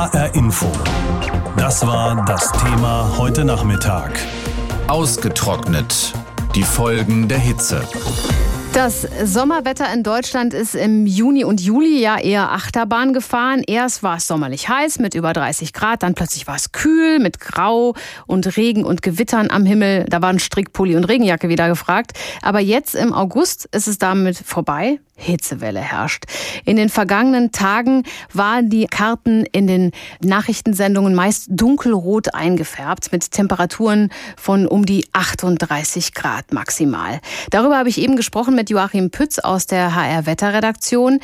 HR Info. Das war das Thema heute Nachmittag. Ausgetrocknet. Die Folgen der Hitze. Das Sommerwetter in Deutschland ist im Juni und Juli ja eher Achterbahn gefahren. Erst war es sommerlich heiß mit über 30 Grad, dann plötzlich war es kühl mit Grau und Regen und Gewittern am Himmel. Da waren Strickpulli und Regenjacke wieder gefragt. Aber jetzt im August ist es damit vorbei. Hitzewelle herrscht. In den vergangenen Tagen waren die Karten in den Nachrichtensendungen meist dunkelrot eingefärbt mit Temperaturen von um die 38 Grad maximal. Darüber habe ich eben gesprochen mit Joachim Pütz aus der HR Wetterredaktion.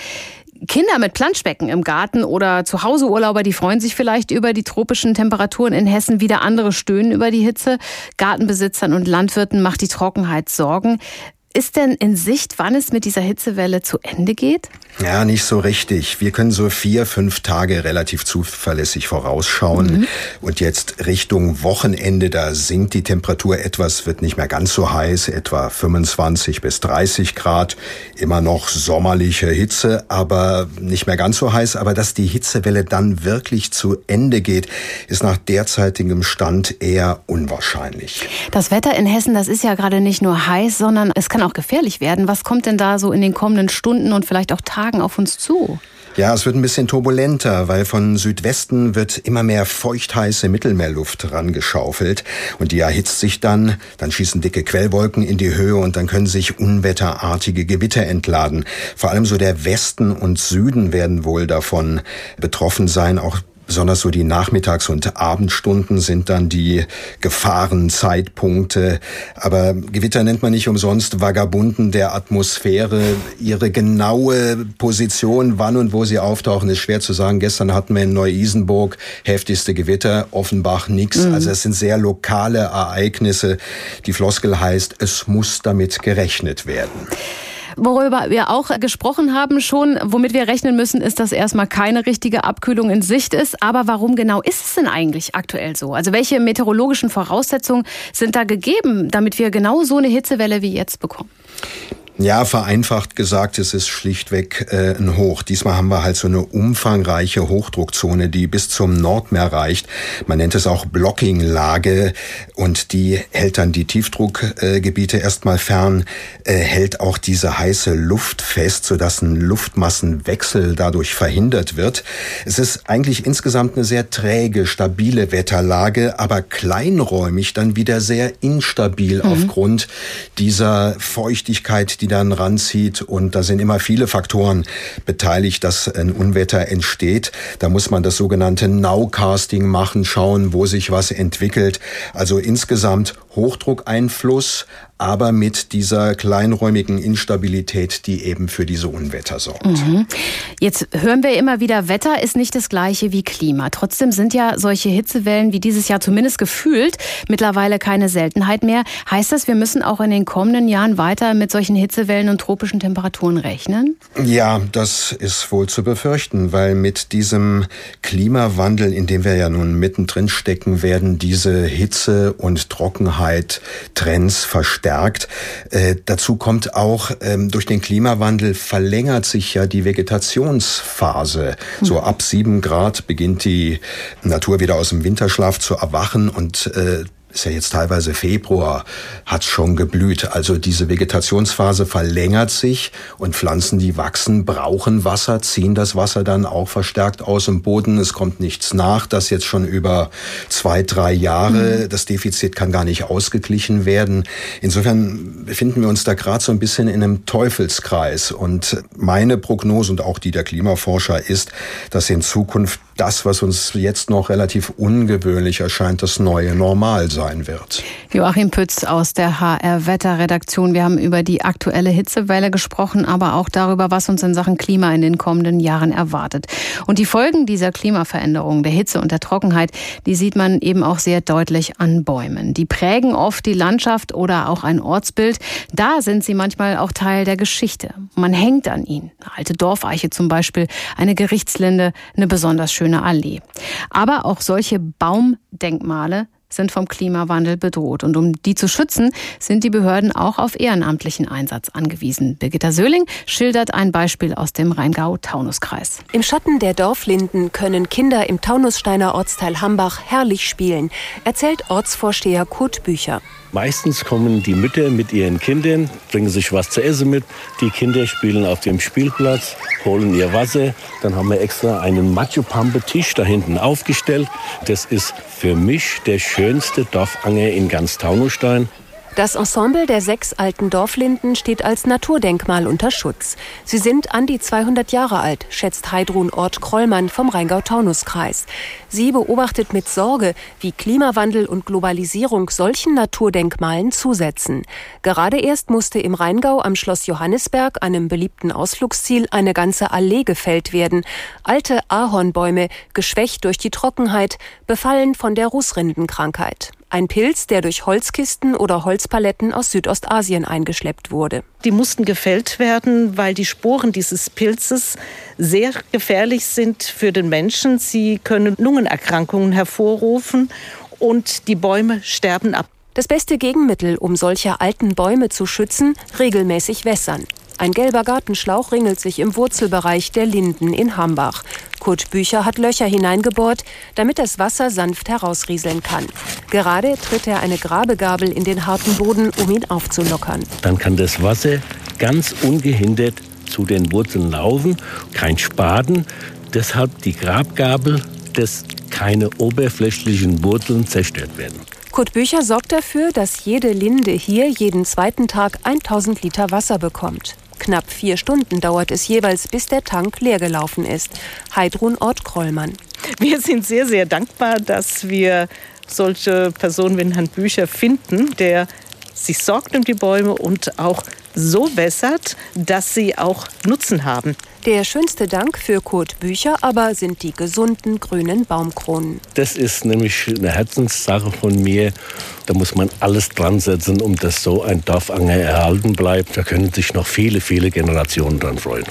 Kinder mit Planschbecken im Garten oder zu Hause Urlauber, die freuen sich vielleicht über die tropischen Temperaturen in Hessen. Wieder andere stöhnen über die Hitze. Gartenbesitzern und Landwirten macht die Trockenheit Sorgen. Ist denn in Sicht, wann es mit dieser Hitzewelle zu Ende geht? Ja, nicht so richtig. Wir können so vier, fünf Tage relativ zuverlässig vorausschauen. Mhm. Und jetzt Richtung Wochenende, da sinkt die Temperatur etwas, wird nicht mehr ganz so heiß, etwa 25 bis 30 Grad. Immer noch sommerliche Hitze, aber nicht mehr ganz so heiß. Aber dass die Hitzewelle dann wirklich zu Ende geht, ist nach derzeitigem Stand eher unwahrscheinlich. Das Wetter in Hessen, das ist ja gerade nicht nur heiß, sondern es kann auch gefährlich werden. Was kommt denn da so in den kommenden Stunden und vielleicht auch Tagen auf uns zu? Ja, es wird ein bisschen turbulenter, weil von Südwesten wird immer mehr feuchtheiße Mittelmeerluft rangeschaufelt und die erhitzt sich dann, dann schießen dicke Quellwolken in die Höhe und dann können sich unwetterartige Gewitter entladen. Vor allem so der Westen und Süden werden wohl davon betroffen sein, auch Besonders so die Nachmittags- und Abendstunden sind dann die Gefahrenzeitpunkte. Aber Gewitter nennt man nicht umsonst Vagabunden der Atmosphäre. Ihre genaue Position, wann und wo sie auftauchen, ist schwer zu sagen. Gestern hatten wir in Neu-Isenburg heftigste Gewitter, Offenbach nix. Mhm. Also es sind sehr lokale Ereignisse. Die Floskel heißt, es muss damit gerechnet werden. Worüber wir auch gesprochen haben schon, womit wir rechnen müssen, ist, dass erstmal keine richtige Abkühlung in Sicht ist. Aber warum genau ist es denn eigentlich aktuell so? Also welche meteorologischen Voraussetzungen sind da gegeben, damit wir genau so eine Hitzewelle wie jetzt bekommen? Ja, vereinfacht gesagt, es ist schlichtweg äh, ein Hoch. Diesmal haben wir halt so eine umfangreiche Hochdruckzone, die bis zum Nordmeer reicht. Man nennt es auch Blockinglage und die hält dann die Tiefdruckgebiete äh, erstmal fern, äh, hält auch diese heiße Luft fest, sodass ein Luftmassenwechsel dadurch verhindert wird. Es ist eigentlich insgesamt eine sehr träge, stabile Wetterlage, aber kleinräumig dann wieder sehr instabil mhm. aufgrund dieser Feuchtigkeit, die die dann ranzieht. Und da sind immer viele Faktoren beteiligt, dass ein Unwetter entsteht. Da muss man das sogenannte Nowcasting machen, schauen, wo sich was entwickelt. Also insgesamt Hochdruckeinfluss, aber mit dieser kleinräumigen Instabilität, die eben für diese Unwetter sorgt. Mhm. Jetzt hören wir immer wieder, Wetter ist nicht das gleiche wie Klima. Trotzdem sind ja solche Hitzewellen wie dieses Jahr zumindest gefühlt mittlerweile keine Seltenheit mehr. Heißt das, wir müssen auch in den kommenden Jahren weiter mit solchen Hitzewellen und tropischen Temperaturen rechnen? Ja, das ist wohl zu befürchten, weil mit diesem Klimawandel, in dem wir ja nun mittendrin stecken, werden diese Hitze und Trockenheit Trends verstärkt verstärkt. Äh, dazu kommt auch, ähm, durch den Klimawandel verlängert sich ja die Vegetationsphase. So ab sieben Grad beginnt die Natur wieder aus dem Winterschlaf zu erwachen und äh, ist ja jetzt teilweise Februar, hat schon geblüht. Also diese Vegetationsphase verlängert sich und Pflanzen, die wachsen, brauchen Wasser, ziehen das Wasser dann auch verstärkt aus dem Boden. Es kommt nichts nach. Das jetzt schon über zwei, drei Jahre. Mhm. Das Defizit kann gar nicht ausgeglichen werden. Insofern befinden wir uns da gerade so ein bisschen in einem Teufelskreis. Und meine Prognose und auch die der Klimaforscher ist, dass in Zukunft das, was uns jetzt noch relativ ungewöhnlich erscheint, das neue Normal sein wird. Joachim Pütz aus der HR Wetterredaktion. Wir haben über die aktuelle Hitzewelle gesprochen, aber auch darüber, was uns in Sachen Klima in den kommenden Jahren erwartet. Und die Folgen dieser Klimaveränderung, der Hitze und der Trockenheit, die sieht man eben auch sehr deutlich an Bäumen. Die prägen oft die Landschaft oder auch ein Ortsbild. Da sind sie manchmal auch Teil der Geschichte. Man hängt an ihnen. Eine alte Dorfeiche zum Beispiel, eine Gerichtslinde, eine besonders schöne Allee. Aber auch solche Baumdenkmale sind vom Klimawandel bedroht. Und um die zu schützen, sind die Behörden auch auf ehrenamtlichen Einsatz angewiesen. Birgitta Söhling schildert ein Beispiel aus dem Rheingau-Taunus-Kreis. Im Schatten der Dorflinden können Kinder im Taunussteiner Ortsteil Hambach herrlich spielen, erzählt Ortsvorsteher Kurt Bücher. Meistens kommen die Mütter mit ihren Kindern, bringen sich was zu essen mit. Die Kinder spielen auf dem Spielplatz, holen ihr Wasser. Dann haben wir extra einen Macho-Pampe-Tisch da hinten aufgestellt. Das ist für mich der schönste Dorfanger in ganz Taunusstein. Das Ensemble der sechs alten Dorflinden steht als Naturdenkmal unter Schutz. Sie sind an die 200 Jahre alt, schätzt Heidrun Ort Krollmann vom Rheingau-Taunus-Kreis. Sie beobachtet mit Sorge, wie Klimawandel und Globalisierung solchen Naturdenkmalen zusetzen. Gerade erst musste im Rheingau am Schloss Johannisberg, einem beliebten Ausflugsziel, eine ganze Allee gefällt werden. Alte Ahornbäume, geschwächt durch die Trockenheit, befallen von der Rußrindenkrankheit. Ein Pilz, der durch Holzkisten oder Holzpaletten aus Südostasien eingeschleppt wurde. Die mussten gefällt werden, weil die Sporen dieses Pilzes sehr gefährlich sind für den Menschen. Sie können Lungenerkrankungen hervorrufen und die Bäume sterben ab. Das beste Gegenmittel, um solche alten Bäume zu schützen, regelmäßig wässern. Ein gelber Gartenschlauch ringelt sich im Wurzelbereich der Linden in Hambach. Kurt Bücher hat Löcher hineingebohrt, damit das Wasser sanft herausrieseln kann. Gerade tritt er eine Grabegabel in den harten Boden, um ihn aufzulockern. Dann kann das Wasser ganz ungehindert zu den Wurzeln laufen, kein Spaden. Deshalb die Grabgabel, dass keine oberflächlichen Wurzeln zerstört werden. Kurt Bücher sorgt dafür, dass jede Linde hier jeden zweiten Tag 1000 Liter Wasser bekommt. Knapp vier Stunden dauert es jeweils, bis der Tank leer gelaufen ist. Heidrun Ort Krollmann. Wir sind sehr, sehr dankbar, dass wir solche Personen wie Herrn Bücher finden, der sich sorgt um die Bäume und auch so wässert, dass sie auch Nutzen haben. Der schönste Dank für Kurt Bücher aber sind die gesunden grünen Baumkronen. Das ist nämlich eine Herzenssache von mir. Da muss man alles dran setzen, um dass so ein Dorfanger erhalten bleibt. Da können sich noch viele, viele Generationen dran freuen.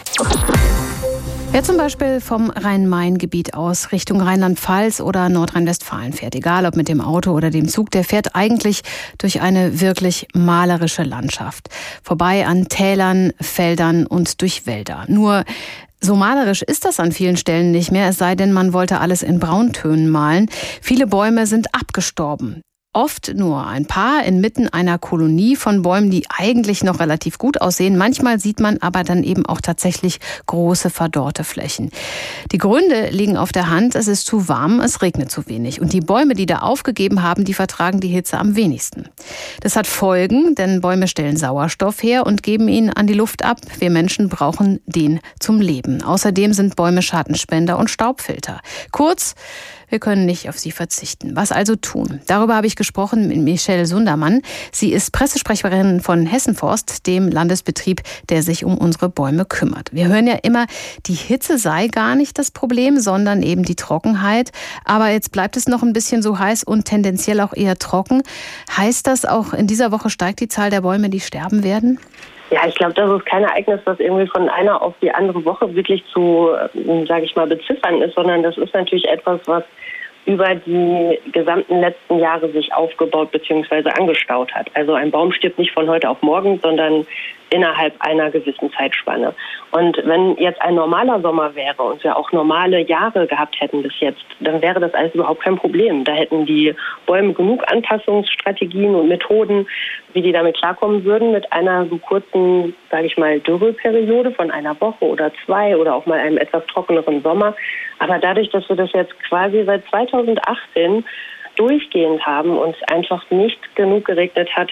Wer zum Beispiel vom Rhein-Main-Gebiet aus Richtung Rheinland-Pfalz oder Nordrhein-Westfalen fährt, egal ob mit dem Auto oder dem Zug, der fährt eigentlich durch eine wirklich malerische Landschaft. Vorbei an Tälern, Feldern und durch Wälder. Nur so malerisch ist das an vielen Stellen nicht mehr, es sei denn, man wollte alles in Brauntönen malen. Viele Bäume sind abgestorben. Oft nur ein paar inmitten einer Kolonie von Bäumen, die eigentlich noch relativ gut aussehen. Manchmal sieht man aber dann eben auch tatsächlich große verdorrte Flächen. Die Gründe liegen auf der Hand. Es ist zu warm, es regnet zu wenig. Und die Bäume, die da aufgegeben haben, die vertragen die Hitze am wenigsten. Das hat Folgen, denn Bäume stellen Sauerstoff her und geben ihn an die Luft ab. Wir Menschen brauchen den zum Leben. Außerdem sind Bäume Schattenspender und Staubfilter. Kurz, wir können nicht auf sie verzichten. Was also tun? Darüber habe ich gesprochen mit Michelle Sundermann. Sie ist Pressesprecherin von Hessenforst, dem Landesbetrieb, der sich um unsere Bäume kümmert. Wir hören ja immer, die Hitze sei gar nicht das Problem, sondern eben die Trockenheit. Aber jetzt bleibt es noch ein bisschen so heiß und tendenziell auch eher trocken. Heißt das auch in dieser Woche steigt die Zahl der Bäume, die sterben werden? Ja, ich glaube, das ist kein Ereignis, das irgendwie von einer auf die andere Woche wirklich zu, äh, sage ich mal, beziffern ist, sondern das ist natürlich etwas, was über die gesamten letzten Jahre sich aufgebaut bzw. angestaut hat. Also ein Baum stirbt nicht von heute auf morgen, sondern innerhalb einer gewissen Zeitspanne. Und wenn jetzt ein normaler Sommer wäre und wir auch normale Jahre gehabt hätten bis jetzt, dann wäre das alles überhaupt kein Problem. Da hätten die Bäume genug Anpassungsstrategien und Methoden, wie die damit klarkommen würden, mit einer so kurzen, sage ich mal, Dürreperiode von einer Woche oder zwei oder auch mal einem etwas trockeneren Sommer. Aber dadurch, dass wir das jetzt quasi seit 2018 durchgehend haben und es einfach nicht genug geregnet hat,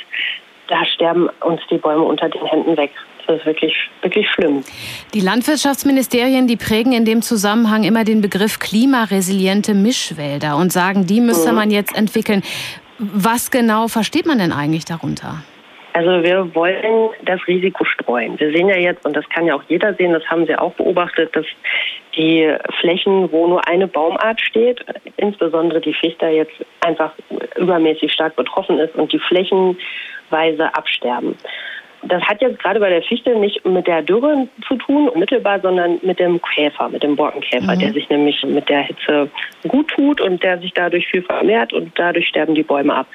da sterben uns die Bäume unter den Händen weg. Das ist wirklich, wirklich schlimm. Die Landwirtschaftsministerien, die prägen in dem Zusammenhang immer den Begriff klimaresiliente Mischwälder und sagen, die müsste mhm. man jetzt entwickeln. Was genau versteht man denn eigentlich darunter? Also wir wollen das Risiko streuen. Wir sehen ja jetzt, und das kann ja auch jeder sehen, das haben Sie auch beobachtet, dass die Flächen, wo nur eine Baumart steht, insbesondere die Fichte jetzt einfach übermäßig stark betroffen ist und die flächenweise absterben. das hat jetzt gerade bei der Fichte nicht mit der Dürre zu tun, mittelbar, sondern mit dem Käfer, mit dem Borkenkäfer, mhm. der sich nämlich mit der Hitze gut tut und der sich dadurch viel vermehrt und dadurch sterben die Bäume ab.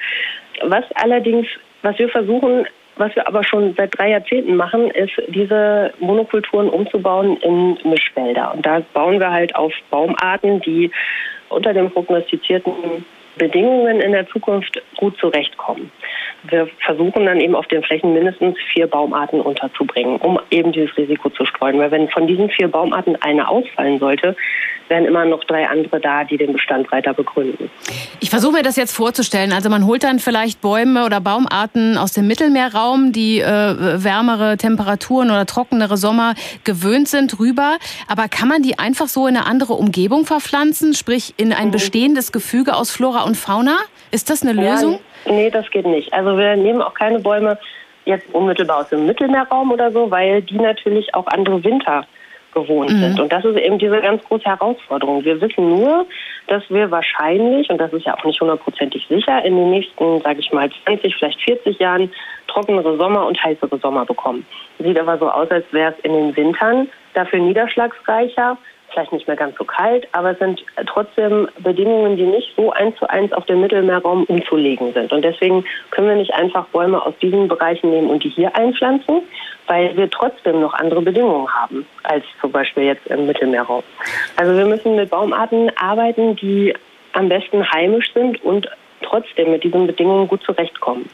Was allerdings, was wir versuchen, was wir aber schon seit drei Jahrzehnten machen, ist, diese Monokulturen umzubauen in Mischwälder. Und da bauen wir halt auf Baumarten, die unter den prognostizierten Bedingungen in der Zukunft gut zurechtkommen. Wir versuchen dann eben auf den Flächen mindestens vier Baumarten unterzubringen, um eben dieses Risiko zu streuen. Weil wenn von diesen vier Baumarten eine ausfallen sollte, wären immer noch drei andere da, die den Bestand weiter begründen. Ich versuche mir das jetzt vorzustellen. Also man holt dann vielleicht Bäume oder Baumarten aus dem Mittelmeerraum, die äh, wärmere Temperaturen oder trockenere Sommer gewöhnt sind, rüber. Aber kann man die einfach so in eine andere Umgebung verpflanzen, sprich in ein mhm. bestehendes Gefüge aus Flora und Fauna? Ist das eine Lösung? Ja, nee, das geht nicht. Also wir nehmen auch keine Bäume jetzt unmittelbar aus dem Mittelmeerraum oder so, weil die natürlich auch andere Winter gewohnt mhm. sind. Und das ist eben diese ganz große Herausforderung. Wir wissen nur, dass wir wahrscheinlich, und das ist ja auch nicht hundertprozentig sicher, in den nächsten, sage ich mal, 20, vielleicht 40 Jahren trockenere Sommer und heißere Sommer bekommen. Sieht aber so aus, als wäre es in den Wintern dafür niederschlagsreicher vielleicht nicht mehr ganz so kalt, aber es sind trotzdem Bedingungen, die nicht so eins zu eins auf den Mittelmeerraum umzulegen sind. Und deswegen können wir nicht einfach Bäume aus diesen Bereichen nehmen und die hier einpflanzen, weil wir trotzdem noch andere Bedingungen haben als zum Beispiel jetzt im Mittelmeerraum. Also wir müssen mit Baumarten arbeiten, die am besten heimisch sind und trotzdem mit diesen Bedingungen gut zurechtkommen.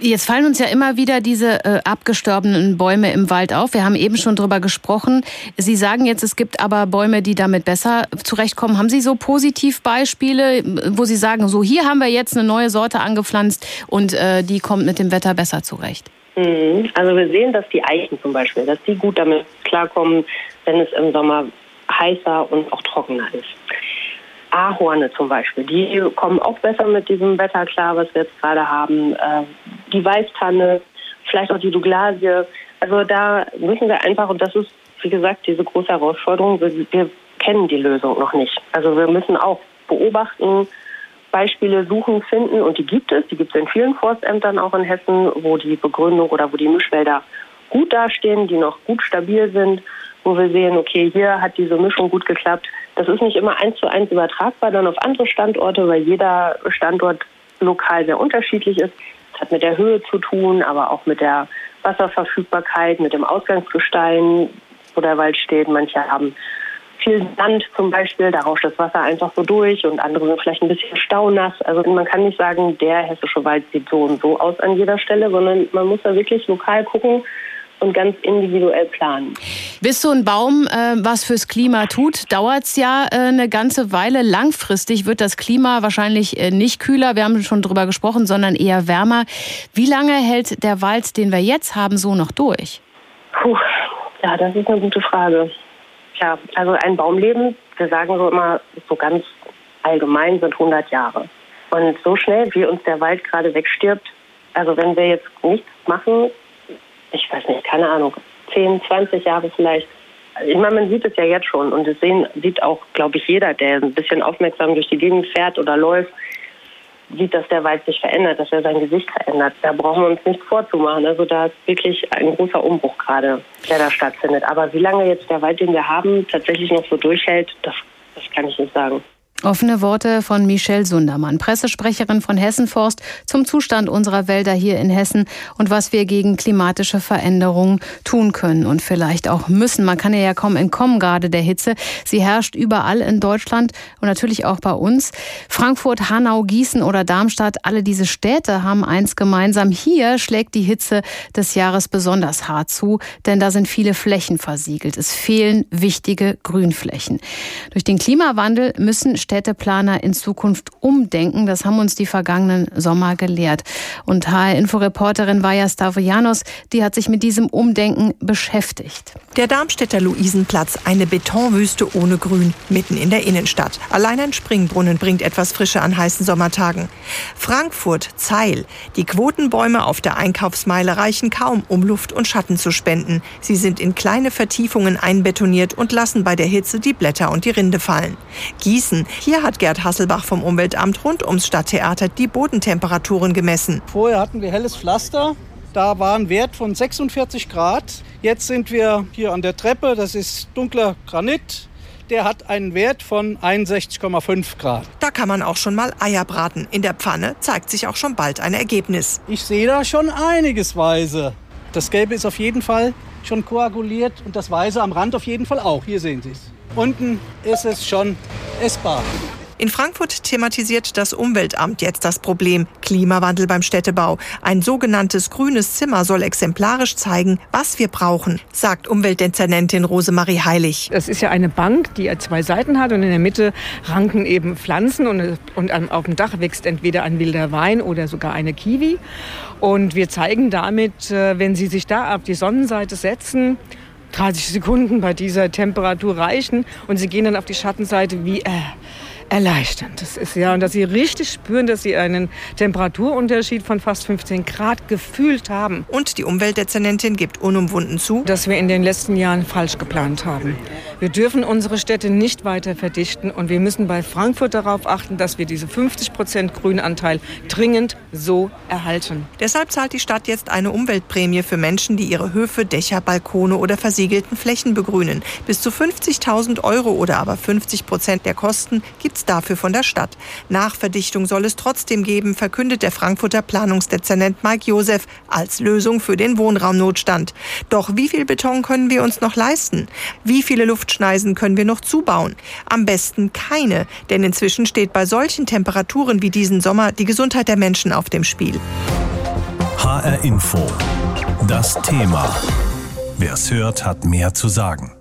Jetzt fallen uns ja immer wieder diese äh, abgestorbenen Bäume im Wald auf. Wir haben eben schon drüber gesprochen. Sie sagen jetzt, es gibt aber Bäume, die damit besser zurechtkommen. Haben Sie so Positivbeispiele, wo Sie sagen, so hier haben wir jetzt eine neue Sorte angepflanzt und äh, die kommt mit dem Wetter besser zurecht? Mhm. Also wir sehen, dass die Eichen zum Beispiel, dass die gut damit klarkommen, wenn es im Sommer heißer und auch trockener ist. Ahorne zum Beispiel, die kommen auch besser mit diesem Wetter klar, was wir jetzt gerade haben. Äh, die Weißtanne, vielleicht auch die Douglasie. Also da müssen wir einfach, und das ist, wie gesagt, diese große Herausforderung, wir, wir kennen die Lösung noch nicht. Also wir müssen auch beobachten, Beispiele suchen, finden und die gibt es. Die gibt es in vielen Forstämtern auch in Hessen, wo die Begründung oder wo die Mischwälder gut dastehen, die noch gut stabil sind, wo wir sehen, okay, hier hat diese Mischung gut geklappt. Das ist nicht immer eins zu eins übertragbar dann auf andere Standorte, weil jeder Standort lokal sehr unterschiedlich ist. Das hat mit der Höhe zu tun, aber auch mit der Wasserverfügbarkeit, mit dem Ausgangsgestein, wo der Wald steht. Manche haben viel Sand zum Beispiel, da rauscht das Wasser einfach so durch und andere sind vielleicht ein bisschen staunass. Also man kann nicht sagen, der hessische Wald sieht so und so aus an jeder Stelle, sondern man muss da wirklich lokal gucken, und ganz individuell planen. Bis so ein Baum äh, was fürs Klima tut, dauert es ja äh, eine ganze Weile. Langfristig wird das Klima wahrscheinlich äh, nicht kühler, wir haben schon drüber gesprochen, sondern eher wärmer. Wie lange hält der Wald, den wir jetzt haben, so noch durch? Puh, ja, das ist eine gute Frage. Ja, also ein Baumleben, wir sagen so immer so ganz allgemein, sind 100 Jahre. Und so schnell, wie uns der Wald gerade wegstirbt, also wenn wir jetzt nichts machen, ich weiß nicht, keine Ahnung, 10, 20 Jahre vielleicht. Ich meine, man sieht es ja jetzt schon und das sehen, sieht auch, glaube ich, jeder, der ein bisschen aufmerksam durch die Gegend fährt oder läuft, sieht, dass der Wald sich verändert, dass er sein Gesicht verändert. Da brauchen wir uns nichts vorzumachen. Also da ist wirklich ein großer Umbruch gerade, der da stattfindet. Aber wie lange jetzt der Wald, den wir haben, tatsächlich noch so durchhält, das, das kann ich nicht sagen. Offene Worte von Michelle Sundermann, Pressesprecherin von Hessenforst zum Zustand unserer Wälder hier in Hessen und was wir gegen klimatische Veränderungen tun können und vielleicht auch müssen. Man kann ja kaum entkommen, gerade der Hitze. Sie herrscht überall in Deutschland und natürlich auch bei uns. Frankfurt, Hanau, Gießen oder Darmstadt, alle diese Städte haben eins gemeinsam. Hier schlägt die Hitze des Jahres besonders hart zu, denn da sind viele Flächen versiegelt. Es fehlen wichtige Grünflächen. Durch den Klimawandel müssen Städteplaner in Zukunft umdenken. Das haben uns die vergangenen Sommer gelehrt. Und HR-Inforeporterin Vaja Stavrianos, die hat sich mit diesem Umdenken beschäftigt. Der Darmstädter Luisenplatz, eine Betonwüste ohne Grün, mitten in der Innenstadt. Allein ein Springbrunnen bringt etwas Frische an heißen Sommertagen. Frankfurt, Zeil. Die Quotenbäume auf der Einkaufsmeile reichen kaum, um Luft und Schatten zu spenden. Sie sind in kleine Vertiefungen einbetoniert und lassen bei der Hitze die Blätter und die Rinde fallen. Gießen. Hier hat Gerd Hasselbach vom Umweltamt rund ums Stadttheater die Bodentemperaturen gemessen. Vorher hatten wir helles Pflaster. Da war ein Wert von 46 Grad. Jetzt sind wir hier an der Treppe. Das ist dunkler Granit. Der hat einen Wert von 61,5 Grad. Da kann man auch schon mal Eier braten. In der Pfanne zeigt sich auch schon bald ein Ergebnis. Ich sehe da schon einiges Weise. Das Gelbe ist auf jeden Fall schon koaguliert und das Weiße am Rand auf jeden Fall auch. Hier sehen Sie es. Unten ist es schon essbar. In Frankfurt thematisiert das Umweltamt jetzt das Problem Klimawandel beim Städtebau. Ein sogenanntes grünes Zimmer soll exemplarisch zeigen, was wir brauchen, sagt Umweltdezernentin Rosemarie Heilig. Das ist ja eine Bank, die zwei Seiten hat und in der Mitte ranken eben Pflanzen und, und auf dem Dach wächst entweder ein wilder Wein oder sogar eine Kiwi. Und wir zeigen damit, äh, wenn Sie sich da auf die Sonnenseite setzen, 30 Sekunden bei dieser Temperatur reichen und Sie gehen dann auf die Schattenseite wie äh, erleichternd. Das ist ja, und dass sie richtig spüren, dass sie einen Temperaturunterschied von fast 15 Grad gefühlt haben. Und die Umweltdezernentin gibt unumwunden zu, dass wir in den letzten Jahren falsch geplant haben. Wir dürfen unsere Städte nicht weiter verdichten und wir müssen bei Frankfurt darauf achten, dass wir diese 50 Prozent Grünanteil dringend so erhalten. Deshalb zahlt die Stadt jetzt eine Umweltprämie für Menschen, die ihre Höfe, Dächer, Balkone oder versiegelten Flächen begrünen. Bis zu 50.000 Euro oder aber 50 Prozent der Kosten gibt es dafür von der Stadt. Nachverdichtung soll es trotzdem geben, verkündet der Frankfurter Planungsdezernent Mike Josef als Lösung für den Wohnraumnotstand. Doch wie viel Beton können wir uns noch leisten? Wie viele Luft Luftschneisen können wir noch zubauen. Am besten keine, denn inzwischen steht bei solchen Temperaturen wie diesen Sommer die Gesundheit der Menschen auf dem Spiel. HR Info. Das Thema. Wer es hört, hat mehr zu sagen.